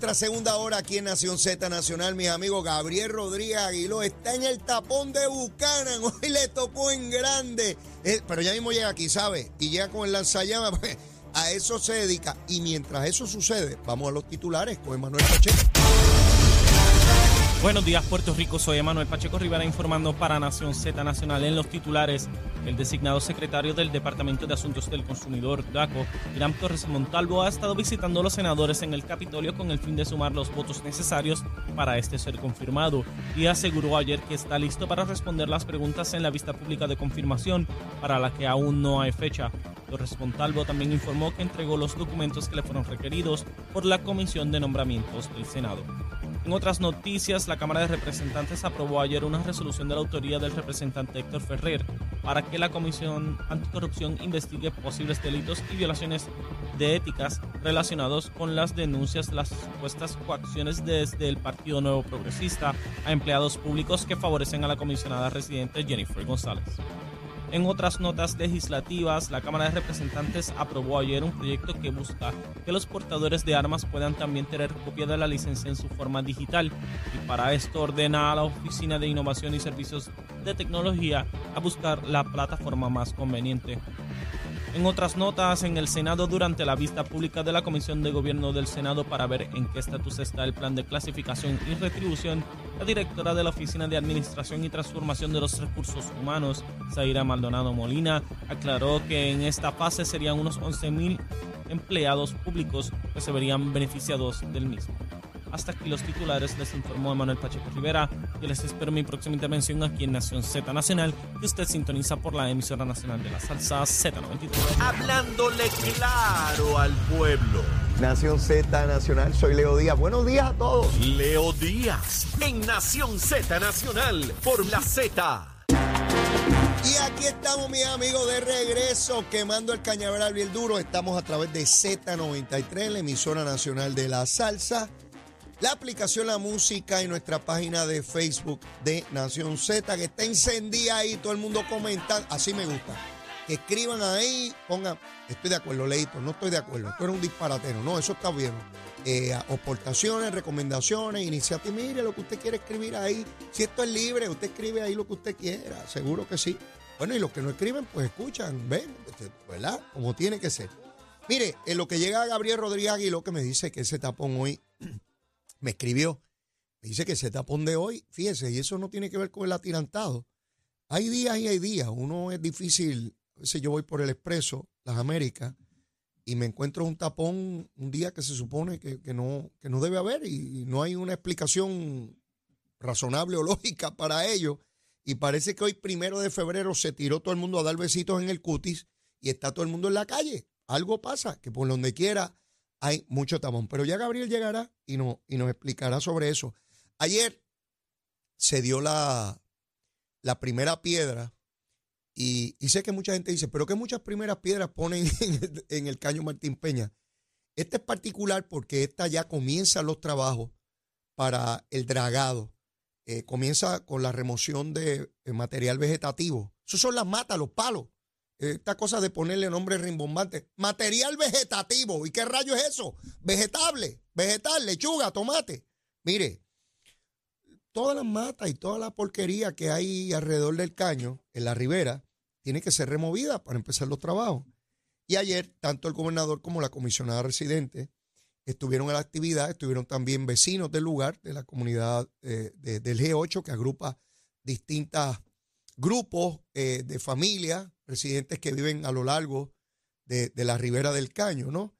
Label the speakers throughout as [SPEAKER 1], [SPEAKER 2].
[SPEAKER 1] nuestra segunda hora aquí en Nación Z Nacional. Mi amigo Gabriel Rodríguez Aguiló está en el tapón de Bucanan. Hoy le tocó en grande. Eh, pero ya mismo llega aquí, ¿sabe? Y llega con el lanzallamas. Pues, a eso se dedica. Y mientras eso sucede, vamos a los titulares con Emanuel Pacheco.
[SPEAKER 2] Buenos días, Puerto Rico. Soy Emanuel Pacheco Rivera informando para Nación Z Nacional en los titulares. El designado secretario del Departamento de Asuntos del Consumidor, DACO, Irán Torres Montalvo, ha estado visitando a los senadores en el Capitolio con el fin de sumar los votos necesarios para este ser confirmado y aseguró ayer que está listo para responder las preguntas en la vista pública de confirmación, para la que aún no hay fecha. Torres Montalvo también informó que entregó los documentos que le fueron requeridos por la Comisión de Nombramientos del Senado. En otras noticias, la Cámara de Representantes aprobó ayer una resolución de la autoría del representante Héctor Ferrer para que la Comisión Anticorrupción investigue posibles delitos y violaciones de éticas relacionados con las denuncias de las supuestas coacciones desde el Partido Nuevo Progresista a empleados públicos que favorecen a la comisionada residente Jennifer González. En otras notas legislativas, la Cámara de Representantes aprobó ayer un proyecto que busca que los portadores de armas puedan también tener copia de la licencia en su forma digital y para esto ordena a la Oficina de Innovación y Servicios de Tecnología a buscar la plataforma más conveniente. En otras notas, en el Senado, durante la vista pública de la Comisión de Gobierno del Senado para ver en qué estatus está el plan de clasificación y retribución, la directora de la Oficina de Administración y Transformación de los Recursos Humanos, Zaira Maldonado Molina, aclaró que en esta fase serían unos 11.000 empleados públicos que se verían beneficiados del mismo. Hasta aquí los titulares, les informó Manuel Pacheco Rivera. Yo les espero mi próxima intervención aquí en Nación Z Nacional, que usted sintoniza por la emisora nacional de la salsa Z93.
[SPEAKER 3] Hablándole claro al pueblo.
[SPEAKER 1] Nación Z Nacional, soy Leo Díaz. Buenos días a todos.
[SPEAKER 3] Leo Díaz, en Nación Z Nacional, por la Z.
[SPEAKER 1] Y aquí estamos, mis amigos, de regreso, quemando el cañaveral bien duro. Estamos a través de Z93, la emisora nacional de la salsa la aplicación La Música y nuestra página de Facebook de Nación Z, que está encendida ahí, todo el mundo comenta, así me gusta. Que escriban ahí, pongan, estoy de acuerdo, Leito, no estoy de acuerdo, tú eres un disparatero, no, eso está bien. Eh, aportaciones, recomendaciones, iniciativas, mire lo que usted quiere escribir ahí. Si esto es libre, usted escribe ahí lo que usted quiera, seguro que sí. Bueno, y los que no escriben, pues escuchan, ven, ¿verdad? Como tiene que ser. Mire, en lo que llega Gabriel Rodríguez Aguiló, que me dice que ese tapón hoy me escribió, me dice que se tapón de hoy, fíjese, y eso no tiene que ver con el atirantado. Hay días y hay días, uno es difícil, a yo voy por el expreso, las Américas, y me encuentro un tapón un día que se supone que, no, que no debe haber y, no hay una explicación razonable o lógica para ello. Y parece que hoy, primero de febrero, se tiró todo el mundo a dar besitos en el cutis y está todo el mundo en la calle. Algo pasa, que por donde quiera hay mucho tapón. Pero ya Gabriel llegará y, no, y nos explicará sobre eso. Ayer se dio la, la primera piedra y, sé que mucha gente dice, pero que muchas primeras piedras ponen en el, caño Martín Peña. Este es particular porque esta ya comienza los trabajos para el dragado. Eh, comienza con la remoción de material vegetativo. Eso son las matas, los palos esta cosa de ponerle nombre rimbombante. Material vegetativo. ¿Y qué rayo es eso? Vegetable, vegetal, lechuga, tomate. Mire, todas las matas y toda la porquería que hay alrededor del caño, en la ribera, tiene que ser removida para empezar los trabajos. Y ayer, tanto el gobernador como la comisionada residente estuvieron en la actividad, estuvieron también vecinos del lugar, de la comunidad eh, del G8, que agrupa distintos grupos eh, de familias residentes que viven a lo largo de, la ribera del caño, ¿no?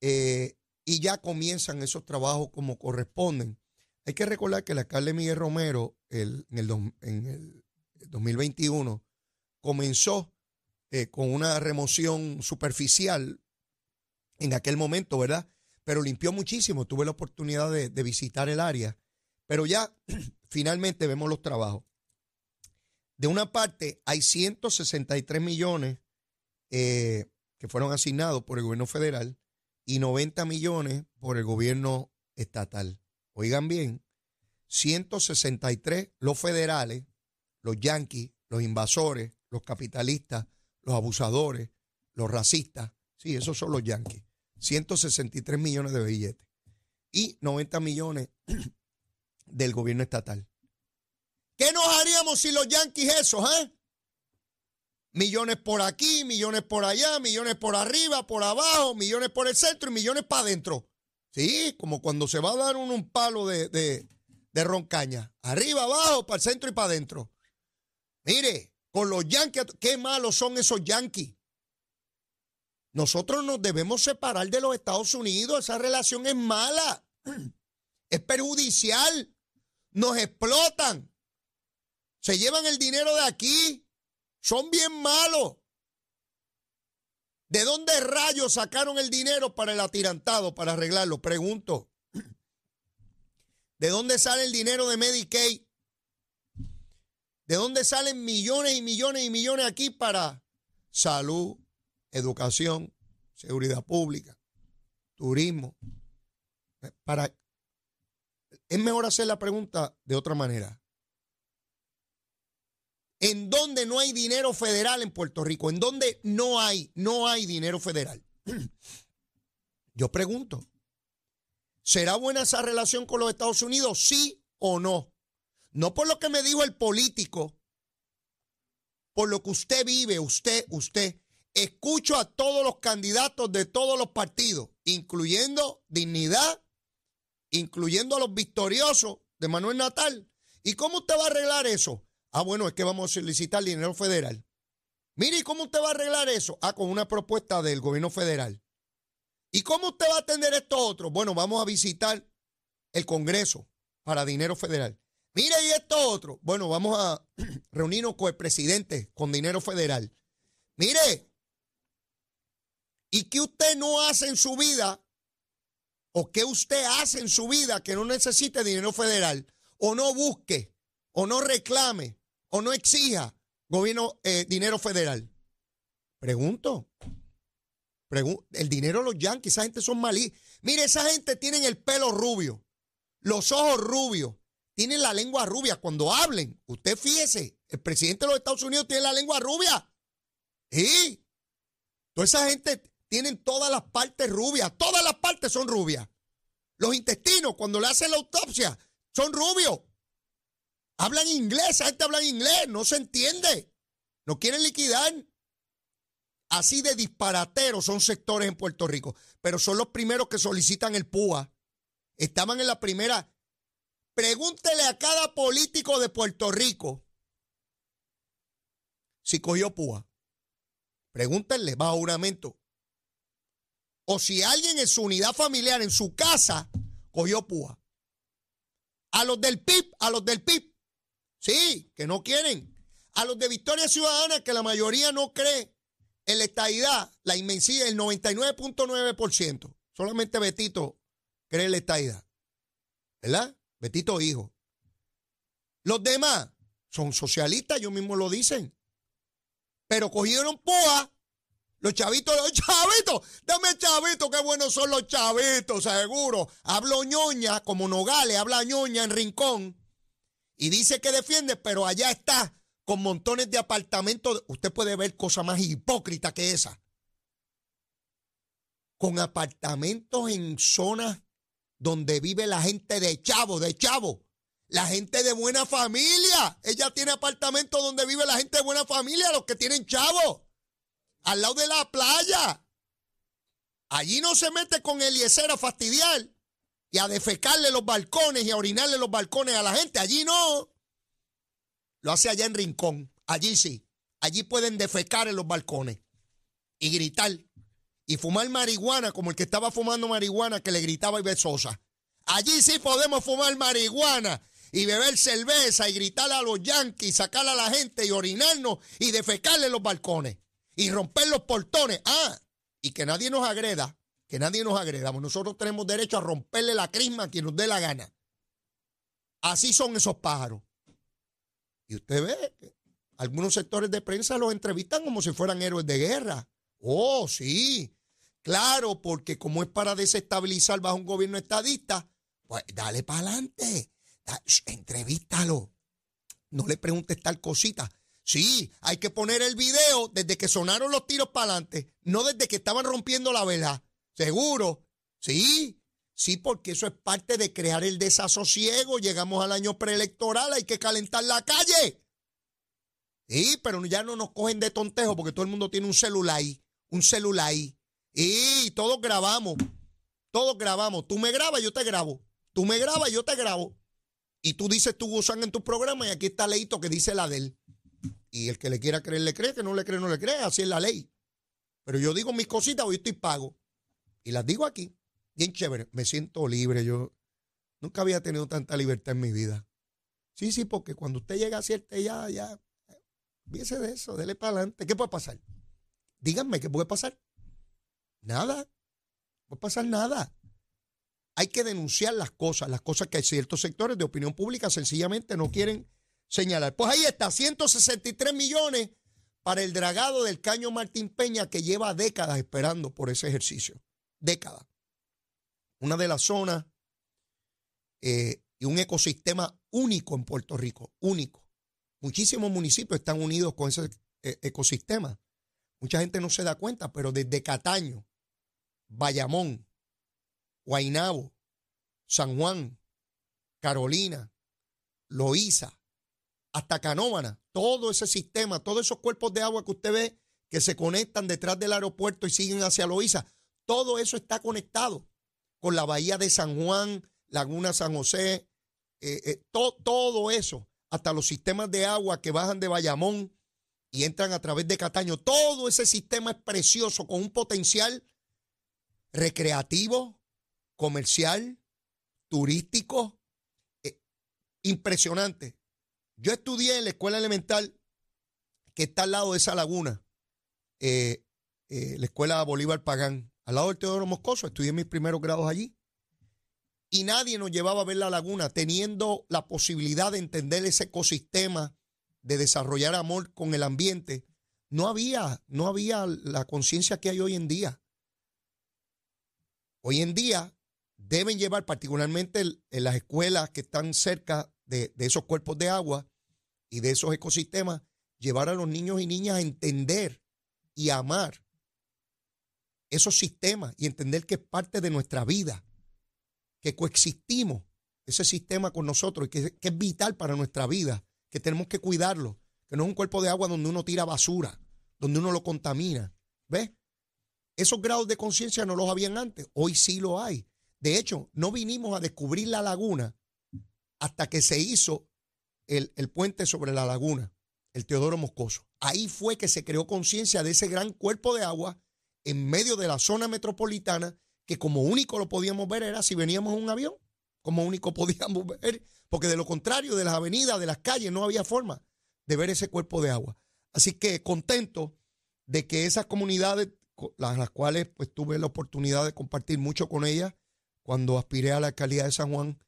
[SPEAKER 1] Eh, y ya comienzan esos trabajos como corresponden. Hay que recordar que el alcalde Miguel Romero en, el, 2021 comenzó eh, con una remoción superficial en aquel momento, ¿verdad? Pero limpió muchísimo. Tuve la oportunidad de, de visitar el área. Pero ya finalmente vemos los trabajos. De una parte, hay 163 millones eh, que fueron asignados por el gobierno federal y 90 millones por el gobierno estatal. Oigan bien, 163 los federales, los yanquis, los invasores, los capitalistas, los abusadores, los racistas. Sí, esos son los yanquis. 163 millones de billetes. y 90 millones del gobierno estatal. ¿Qué nos haríamos si los yanquis esos, eh? Millones por aquí, millones por allá, millones por arriba, por abajo, millones por el centro y millones para adentro. Sí, como cuando se va a dar un, palo de, roncaña. Arriba, abajo, para el centro y para adentro. Mire, con los yanquis, qué malos son esos yanquis. Nosotros nos debemos separar de los Estados Unidos. Esa relación es mala. Es perjudicial. Nos explotan. Se llevan el dinero de aquí. Son bien malos. ¿De dónde rayos sacaron el dinero para el atirantado, para arreglarlo? Pregunto. ¿De dónde sale el dinero de Medicaid? ¿De dónde salen millones y millones y millones aquí para salud, educación, seguridad pública, turismo? Para, es mejor hacer la pregunta de otra manera. ¿En dónde no hay dinero federal en Puerto Rico? ¿En dónde no hay, no hay dinero federal? Yo pregunto, ¿será buena esa relación con los Estados Unidos? ¿Sí o no? No por lo que me dijo el político, por lo que usted vive, usted, usted. Escucho a todos los candidatos de todos los partidos, incluyendo Dignidad, incluyendo a los victoriosos de Manuel Natal. ¿Y cómo usted va a arreglar eso? Ah, bueno, es que vamos a solicitar dinero federal. Mire, ¿y cómo usted va a arreglar eso? Ah, con una propuesta del gobierno federal. ¿Y cómo usted va a atender esto otro? Bueno, vamos a visitar el Congreso para dinero federal. Mire, y esto otro. Bueno, vamos a reunirnos con el presidente con dinero federal. Mire, ¿y qué usted no hace en su vida? ¿O qué usted hace en su vida que no necesite dinero federal? O no busque, o no reclame, o no exija gobierno, eh, dinero federal? Pregunto. el dinero de los yanquis, esa gente son malí. Mire, esa gente tiene el pelo rubio, los ojos rubios, tienen la lengua rubia. Cuando hablen, usted fíjese, el presidente de los Estados Unidos tiene la lengua rubia. Sí. Toda esa gente tienen todas las partes rubias. Todas las partes son rubias. Los intestinos, cuando le hacen la autopsia, son rubios. Hablan inglés, esa gente habla inglés, no se entiende. No quieren liquidar. Así de disparateros son sectores en Puerto Rico, pero son los primeros que solicitan el PUA. Estaban en la primera Pregúntele a cada político de Puerto Rico si cogió púa. Pregúntenle bajo juramento. O si alguien en su unidad familiar, en su casa, cogió púa. A los del PIB, a los del PIB. Sí, que no quieren. A los de Victoria Ciudadana, que la mayoría no cree en la estadidad, la inmensidad, el 99.9%. Solamente Betito cree en la estadidad. ¿Verdad? Betito Hijo. Los demás son socialistas, ellos mismos lo dicen. Pero cogieron púa. Los chavitos, los chavitos, dame chavito, qué buenos son los chavitos, seguro. Hablo ñoña, como Nogales, habla ñoña en Rincón. Y dice que defiende, pero allá está con montones de apartamentos. Usted puede ver cosa más hipócrita que esa. Con apartamentos en zonas donde vive la gente de chavo, de chavo. La gente de buena familia. Ella tiene apartamentos donde vive la gente de buena familia, los que tienen chavo. Al lado de la playa. Allí no se mete con Eliezer a fastidiar y a defecarle los balcones y a orinarle los balcones a la gente. Allí no. Lo hace allá en Rincón. Allí sí. Allí pueden defecar en los balcones y gritar y fumar marihuana como el que estaba fumando marihuana que le gritaba y besosa. Allí sí podemos fumar marihuana y beber cerveza y gritarle a los yanquis, sacarle a la gente y orinarnos y defecarle los balcones y romper los portones. Ah, y que nadie nos agreda, que nadie nos agreda. Nosotros tenemos derecho a romperle la crisma a quien nos dé la gana. Así son esos pájaros. Y usted ve que algunos sectores de prensa los entrevistan como si fueran héroes de guerra. Oh, sí. Claro, porque como es para desestabilizar bajo un gobierno estadista, pues dale para adelante. entrevístalo. No le preguntes tal cosita. Sí, hay que poner el video desde que sonaron los tiros para adelante, no desde que estaban rompiendo la vela. Seguro. Sí. Sí, porque eso es parte de crear el desasosiego. Llegamos al año preelectoral, hay que calentar la calle. Sí, pero ya no nos cogen de tontejo porque todo el mundo tiene un celular ahí, un celular ahí. Y todos grabamos, todos grabamos. Tú me grabas, yo te grabo. Tú me grabas, yo te grabo. Y tú dices tu gusán en tu programa y aquí está leíto que dice la de él. Y el que le quiera creer, le cree, que no le cree, no le cree, así es la ley. Pero yo digo mis cositas, hoy estoy pago. Y las digo aquí, bien chévere, me siento libre. Yo nunca había tenido tanta libertad en mi vida. Sí, sí, porque cuando usted llega a cierta ya, ya, viese de eso, dele para adelante. ¿Qué puede pasar? Díganme, ¿qué puede pasar? Nada. No puede pasar nada. Hay que denunciar las cosas, las cosas que hay ciertos sectores de opinión pública sencillamente no quieren señalar. Pues ahí está, 163 millones para el dragado del caño Martín Peña que lleva décadas esperando por ese ejercicio. Décadas. Una de las zonas eh, y un ecosistema único en Puerto Rico, único. Muchísimos municipios están unidos con ese eh, ecosistema. Mucha gente no se da cuenta, pero desde Cataño, Bayamón, Guainabo, San Juan, Carolina, Loíza, hasta Canóvana, todo ese sistema, todos esos cuerpos de agua que usted ve que se conectan detrás del aeropuerto y siguen hacia Loíza, todo eso está conectado con la bahía de San Juan, Laguna San José, eh, eh, todo eso, hasta los sistemas de agua que bajan de Bayamón y entran a través de Cataño, todo ese sistema es precioso con un potencial recreativo, comercial, turístico, eh, impresionante. Yo estudié en la escuela elemental que está al lado de esa laguna, la escuela Bolívar Pagán, al lado del Teodoro Moscoso, estudié mis primeros grados allí. Y nadie nos llevaba a ver la laguna, teniendo la posibilidad de entender ese ecosistema, de desarrollar amor con el ambiente. No había, no había la conciencia que hay hoy en día. Hoy en día deben llevar, particularmente en las escuelas que están cerca de, esos cuerpos de agua y de esos ecosistemas, llevar a los niños y niñas a entender y amar esos sistemas y entender que es parte de nuestra vida, que coexistimos ese sistema con nosotros y que, que, es vital para nuestra vida, que tenemos que cuidarlo, que no es un cuerpo de agua donde uno tira basura, donde uno lo contamina. ¿Ves? Esos grados de conciencia no los habían antes, hoy sí lo hay. De hecho, no vinimos a descubrir la laguna hasta que se hizo el, puente sobre la laguna, el Teodoro Moscoso. Ahí fue que se creó conciencia de ese gran cuerpo de agua en medio de la zona metropolitana, que como único lo podíamos ver era si veníamos en un avión, como único podíamos ver, porque de lo contrario, de las avenidas, de las calles, no había forma de ver ese cuerpo de agua. Así que contento de que esas comunidades, las, cuales pues tuve la oportunidad de compartir mucho con ellas cuando aspiré a la alcaldía de San Juan,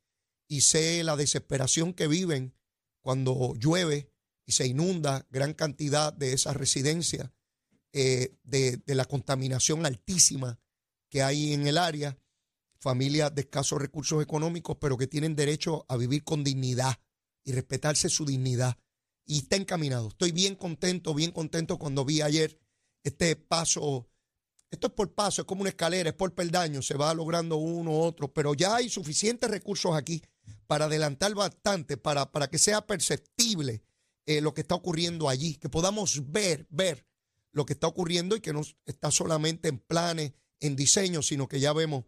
[SPEAKER 1] y sé la desesperación que viven cuando llueve y se inunda gran cantidad de esas residencias, eh, de, la contaminación altísima que hay en el área, familias de escasos recursos económicos, pero que tienen derecho a vivir con dignidad y respetarse su dignidad. Y está encaminado. Estoy bien contento, bien contento cuando vi ayer este paso esto es por paso, es como una escalera, es por peldaño, se va logrando uno, otro, pero ya hay suficientes recursos aquí para adelantar bastante, para, para que sea perceptible eh, lo que está ocurriendo allí, que podamos ver, ver lo que está ocurriendo y que no está solamente en planes, en diseño, sino que ya vemos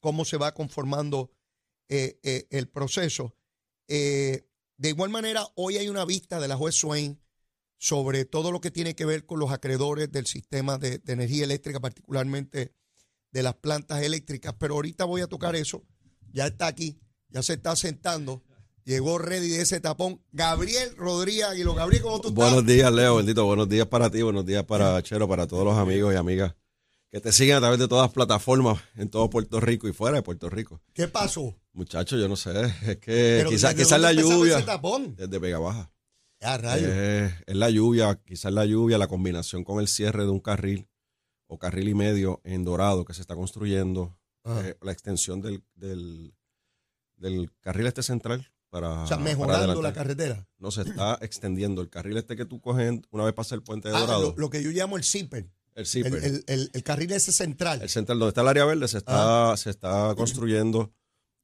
[SPEAKER 1] cómo se va conformando eh, eh, el proceso. de igual manera, hoy hay una vista de la juez Swain sobre todo lo que tiene que ver con los acreedores del sistema de, de energía eléctrica, particularmente de las plantas eléctricas. Pero ahorita voy a tocar eso. Ya está aquí ya se está sentando. Llegó ready de ese tapón. Gabriel Rodríguez Aguilo. Gabriel, ¿cómo tú
[SPEAKER 4] estás? Buenos días, Leo, bendito. Buenos días para ti, buenos días para Chero, para todos los amigos y amigas que te siguen a través de todas las plataformas en todo Puerto Rico y fuera de Puerto Rico.
[SPEAKER 1] ¿Qué pasó?
[SPEAKER 4] Muchachos, yo no sé. Es que quizás quizás la lluvia. Desde Vega Baja.
[SPEAKER 1] Ah,
[SPEAKER 4] es la lluvia, quizás la lluvia, la combinación con el cierre de un carril o carril y medio en Dorado que se está construyendo, ah. eh, la extensión del, del carril este central para.
[SPEAKER 1] O sea, mejorando la carretera.
[SPEAKER 4] No, se está extendiendo. El carril este que tú coges una vez pasa el puente de ah, Dorado.
[SPEAKER 1] Lo, que yo llamo el zipper.
[SPEAKER 4] El zipper.
[SPEAKER 1] El, el- el- el carril ese central.
[SPEAKER 4] El central donde está el área verde se está, se está construyendo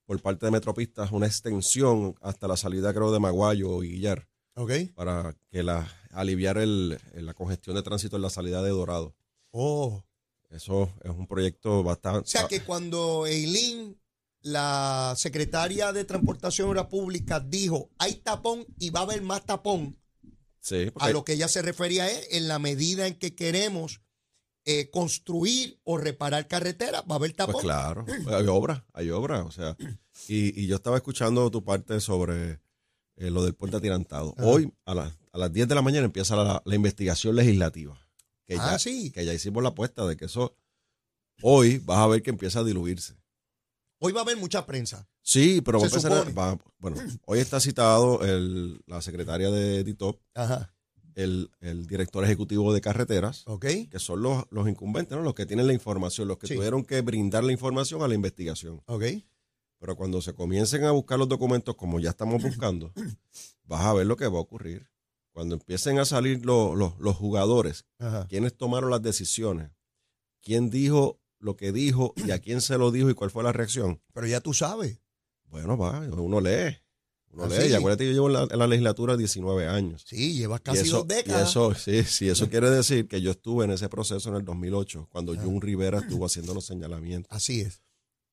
[SPEAKER 4] por parte de Metropistas una extensión hasta la salida, creo, de Maguayo y Guillar
[SPEAKER 1] ¿Ok?
[SPEAKER 4] para que la, aliviar el- la congestión de tránsito en la salida de Dorado.
[SPEAKER 1] Oh.
[SPEAKER 4] Eso es un proyecto bastante...
[SPEAKER 1] O sea que cuando Eileen, la secretaria de Transportación y Obras Públicas, dijo hay tapón y va a haber más tapón,
[SPEAKER 4] sí,
[SPEAKER 1] a lo que ella se refería es en la medida en que queremos eh, construir o reparar carreteras, va a haber tapón.
[SPEAKER 4] Pues claro, hay obra, hay obra, o sea, y, y yo estaba escuchando tu parte sobre eh, lo del puente atirantado.
[SPEAKER 1] Ajá.
[SPEAKER 4] Hoy a, las- a las 10 de la mañana empieza la, la investigación legislativa. Que
[SPEAKER 1] Ah,
[SPEAKER 4] ya,
[SPEAKER 1] sí.
[SPEAKER 4] Que ya hicimos la apuesta de que eso hoy vas a ver que empieza a diluirse.
[SPEAKER 1] Hoy va a haber mucha prensa.
[SPEAKER 4] Sí, pero va a empezar va- bueno, hoy está citado el, la secretaria de DITOP, el, el director ejecutivo de carreteras, que son los, los incumbentes, ¿no? los que tienen la información, los que
[SPEAKER 1] Sí.
[SPEAKER 4] tuvieron que brindar la información a la investigación.
[SPEAKER 1] ¿Ok?
[SPEAKER 4] Pero cuando se comiencen a buscar los documentos como ya estamos buscando, vas a ver lo que va a ocurrir. Cuando empiecen a salir los, los, los jugadores,
[SPEAKER 1] Ajá.
[SPEAKER 4] quiénes tomaron las decisiones, quién dijo lo que dijo y a quién se lo dijo y cuál fue la reacción.
[SPEAKER 1] Pero ya tú sabes.
[SPEAKER 4] Bueno, va, uno lee. Uno
[SPEAKER 1] Ah,
[SPEAKER 4] lee.
[SPEAKER 1] sí.
[SPEAKER 4] Y acuérdate que yo llevo en la, en la legislatura 19 años.
[SPEAKER 1] Sí, llevas
[SPEAKER 4] Y
[SPEAKER 1] casi
[SPEAKER 4] eso,
[SPEAKER 1] dos
[SPEAKER 4] y
[SPEAKER 1] décadas.
[SPEAKER 4] eso, sí, sí, eso quiere decir que yo estuve en ese proceso en el 2008, cuando
[SPEAKER 1] Ah.
[SPEAKER 4] Jun Rivera estuvo haciendo los señalamientos
[SPEAKER 1] Así es.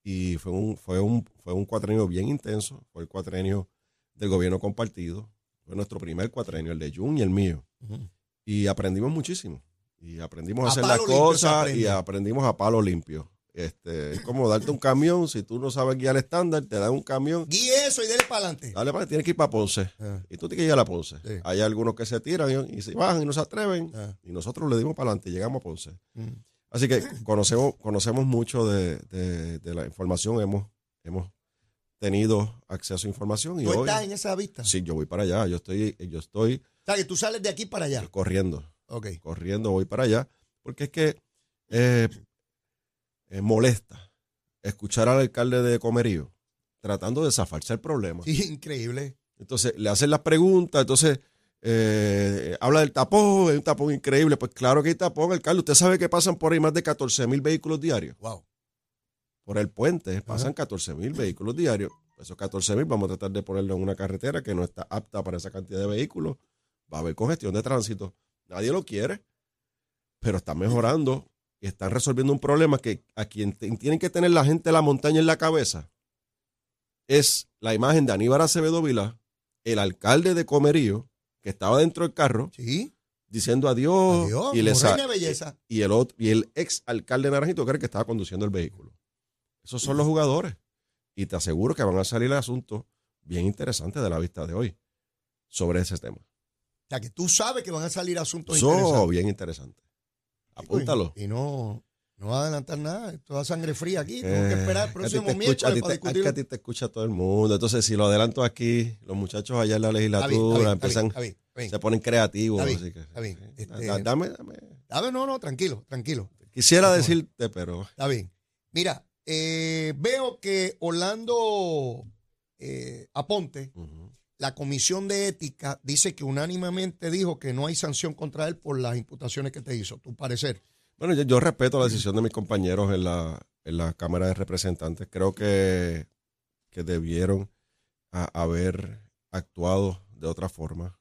[SPEAKER 4] y fue un, fue un, fue un cuatrenio bien intenso, fue el cuatrenio del gobierno compartido, fue nuestro primer cuatrenio, el de Jun y el mío, y aprendimos muchísimo, y aprendimos a,
[SPEAKER 1] A
[SPEAKER 4] hacer las cosas y aprendimos a palo limpio. Este, es como darte un camión, si tú no sabes guiar estándar, te dan un camión,
[SPEAKER 1] Guíe eso y dele para adelante.
[SPEAKER 4] dale para, tienes que ir para Ponce,
[SPEAKER 1] Ah,
[SPEAKER 4] y tú tienes que ir a la Ponce.
[SPEAKER 1] Sí.
[SPEAKER 4] Hay algunos que se tiran y, y se bajan y no se atreven,
[SPEAKER 1] ah,
[SPEAKER 4] y nosotros le dimos para adelante y llegamos a Ponce.
[SPEAKER 1] mm.
[SPEAKER 4] Así que conocemos, conocemos mucho de, de- de la información, hemos, hemos tenido acceso a información y
[SPEAKER 1] ¿Tú
[SPEAKER 4] hoy
[SPEAKER 1] estás en esa vista?
[SPEAKER 4] sí, yo voy para allá, yo estoy, yo estoy
[SPEAKER 1] O sea, que tú sales de aquí para allá.
[SPEAKER 4] corriendo, Corriendo voy para allá, porque es que eh, eh, molesta escuchar al alcalde de Comerío tratando de zafarse el problema.
[SPEAKER 1] Sí, increíble.
[SPEAKER 4] Entonces le hacen las preguntas, entonces eh, habla del tapón, es un tapón increíble. Pues claro que hay tapón, alcalde. Usted sabe que pasan por ahí más de 14 mil vehículos diarios.
[SPEAKER 1] Wow.
[SPEAKER 4] Por el puente pasan 14 mil vehículos diarios. Esos 14 mil vamos a tratar de ponerlo en una carretera que no está apta para esa cantidad de vehículos. Va a haber congestión de tránsito. Nadie lo quiere, pero están mejorando y están resolviendo un problema que a quien tienen que tener la gente de la montaña en la cabeza es la imagen de Aníbal Acevedo Vila, el alcalde de Comerío, que estaba dentro del carro
[SPEAKER 1] Sí.
[SPEAKER 4] diciendo adiós,
[SPEAKER 1] Adiós.
[SPEAKER 4] y, le
[SPEAKER 1] como
[SPEAKER 4] sa-
[SPEAKER 1] reina de belleza.
[SPEAKER 4] y el otro, y el ex alcalde Naranjito que era el que estaba conduciendo el vehículo. Esos son los jugadores. Y te aseguro que van a salir asuntos bien interesantes de la vista de hoy sobre ese tema.
[SPEAKER 1] O sea, que tú sabes que van a salir asuntos
[SPEAKER 4] Eso
[SPEAKER 1] interesantes.
[SPEAKER 4] bien interesante. Apúntalo.
[SPEAKER 1] Y no, no va a adelantar nada. Esto da sangre fría aquí. Tengo que
[SPEAKER 4] Eh,
[SPEAKER 1] esperar el próximo miércoles para
[SPEAKER 4] te- es que a ti te escucha todo el mundo. Entonces, si lo adelanto aquí, los muchachos allá en la legislatura
[SPEAKER 1] bien, está
[SPEAKER 4] empiezan, se ponen creativos.
[SPEAKER 1] Está bien,
[SPEAKER 4] así que.
[SPEAKER 1] Este-
[SPEAKER 4] Da- dame, dame.
[SPEAKER 1] Ver, no, no, tranquilo, tranquilo.
[SPEAKER 4] Quisiera decirte, pero
[SPEAKER 1] Está bien. Mira, eh, veo que Orlando eh, Aponte. La comisión de ética, dice que unánimemente dijo que no hay sanción contra él por las imputaciones que te hizo. Tu parecer.
[SPEAKER 4] Bueno, yo, respeto la decisión de mis compañeros en la, en la Cámara de Representantes. Creo que, que debieron haber actuado de otra forma.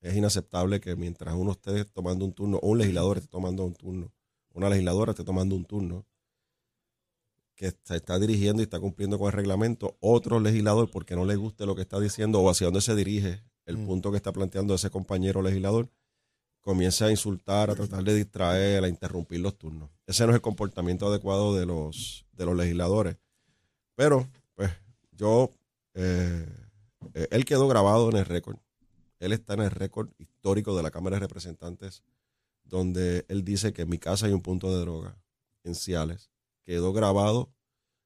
[SPEAKER 4] Es inaceptable que mientras uno esté tomando un turno, o un legislador esté tomando un turno, una legisladora esté tomando un turno, que se está dirigiendo y está cumpliendo con el reglamento, otro legislador, porque no le guste lo que está diciendo o hacia dónde se dirige el
[SPEAKER 1] Mm.
[SPEAKER 4] punto que está planteando ese compañero legislador, comienza a insultar, a tratar de distraer, a interrumpir los turnos. Ese no es el comportamiento adecuado de los, de los legisladores. Pero, pues, yo, eh, eh, él quedó grabado en el récord. Él está en el récord histórico de la Cámara de Representantes, donde él dice que en mi casa hay un punto de droga en Ciales. Quedó grabado,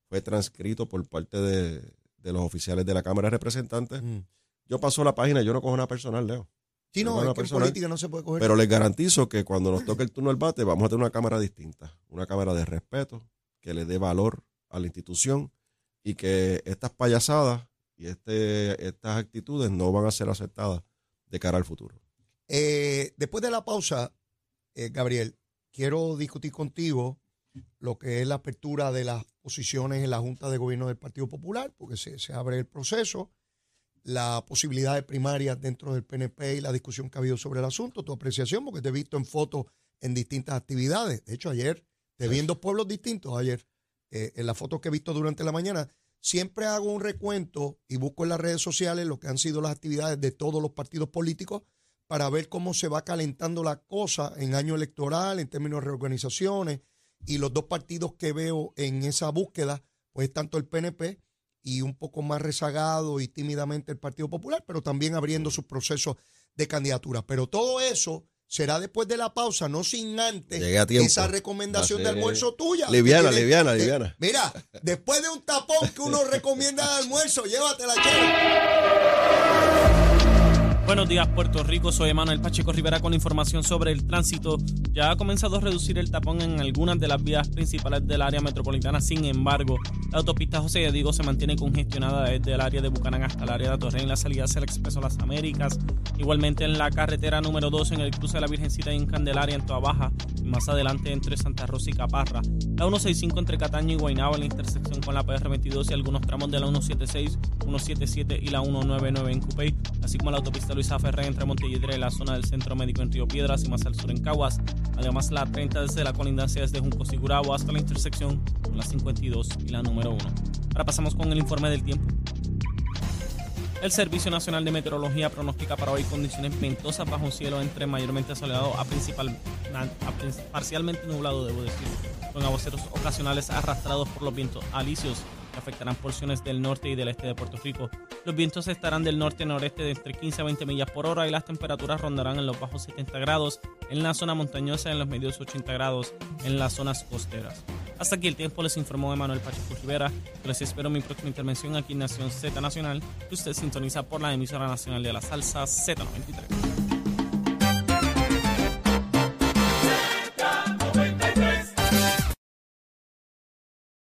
[SPEAKER 4] fue transcrito por parte de, de los oficiales de la Cámara de Representantes. Yo paso la página, yo no cojo una personal, Leo.
[SPEAKER 1] Sí, no,
[SPEAKER 4] bueno,
[SPEAKER 1] es que en
[SPEAKER 4] personal,
[SPEAKER 1] política no se puede coger.
[SPEAKER 4] Pero les garantizo que cuando nos toque el turno al bate, vamos a tener una cámara distinta. Una cámara de respeto, que le dé valor a la institución y que estas payasadas y este, estas actitudes no van a ser aceptadas de cara al futuro.
[SPEAKER 1] Eh, después de la pausa, Eh, Gabriel, quiero discutir contigo lo que es la apertura de las posiciones en la Junta de Gobierno del Partido Popular, porque se, se abre el proceso, la posibilidad de primarias dentro del PNP y la discusión que ha habido sobre el asunto, tu apreciación, porque te he visto en fotos en distintas actividades. De hecho, ayer te vi en dos pueblos distintos, ayer, eh, en las fotos que he visto durante la mañana. Siempre hago un recuento y busco en las redes sociales lo que han sido las actividades de todos los partidos políticos para ver cómo se va calentando la cosa en año electoral, en términos de reorganizaciones. Y los dos partidos que veo en esa búsqueda, pues tanto el PNP y un poco más rezagado y tímidamente el Partido Popular, pero también abriendo sus procesos de candidatura. Pero todo eso será después de la pausa, no sin antes esa recomendación de almuerzo tuya.
[SPEAKER 4] Liviana, liviana, liviana.
[SPEAKER 1] Mira, después de un tapón que uno recomienda de almuerzo, llévatela, chévere.
[SPEAKER 2] Buenos días, Puerto Rico. Soy Emanuel Pacheco Rivera con información sobre el tránsito. Ya ha comenzado a reducir el tapón en algunas de las vías principales del área metropolitana. Sin embargo, la autopista José Diego se mantiene congestionada desde el área de Bucanán hasta el área de Torre en la salida hacia el Expreso Las Américas. Igualmente en la carretera número 2 en el cruce de la Virgencita y en Candelaria en Toa Baja. Y más adelante entre Santa Rosa y Caparra. La 165 entre Cataño y Guaynabo en la intersección con la PR22 y algunos tramos de la 176, 177 y la 199 en Cupey. Así como la autopista Luisa Ferrer entre Montelledre, la zona del Centro Médico en Río Piedras y más al sur en Caguas. Además, la 30 desde la colindancia desde Junco Sigurabo hasta la intersección con la 52 y la número 1. Ahora pasamos con el informe del tiempo. El Servicio Nacional de Meteorología pronostica para hoy condiciones ventosas bajo un cielo entre mayormente soleado a, principal, parcialmente nublado, debo decir, con aguaceros ocasionales arrastrados por los vientos alisios que afectarán porciones del norte y del este de Puerto Rico. Los vientos estarán del norte-noreste de entre 15 a 20 millas por hora y las temperaturas rondarán en los bajos 70 grados en la zona montañosa en los medios 80 grados en las zonas costeras. Hasta aquí el tiempo les informó Emanuel Pacheco Rivera. Les espero mi próxima intervención aquí en Nación Z Nacional, que usted sintoniza por la emisora nacional de la salsa Z93.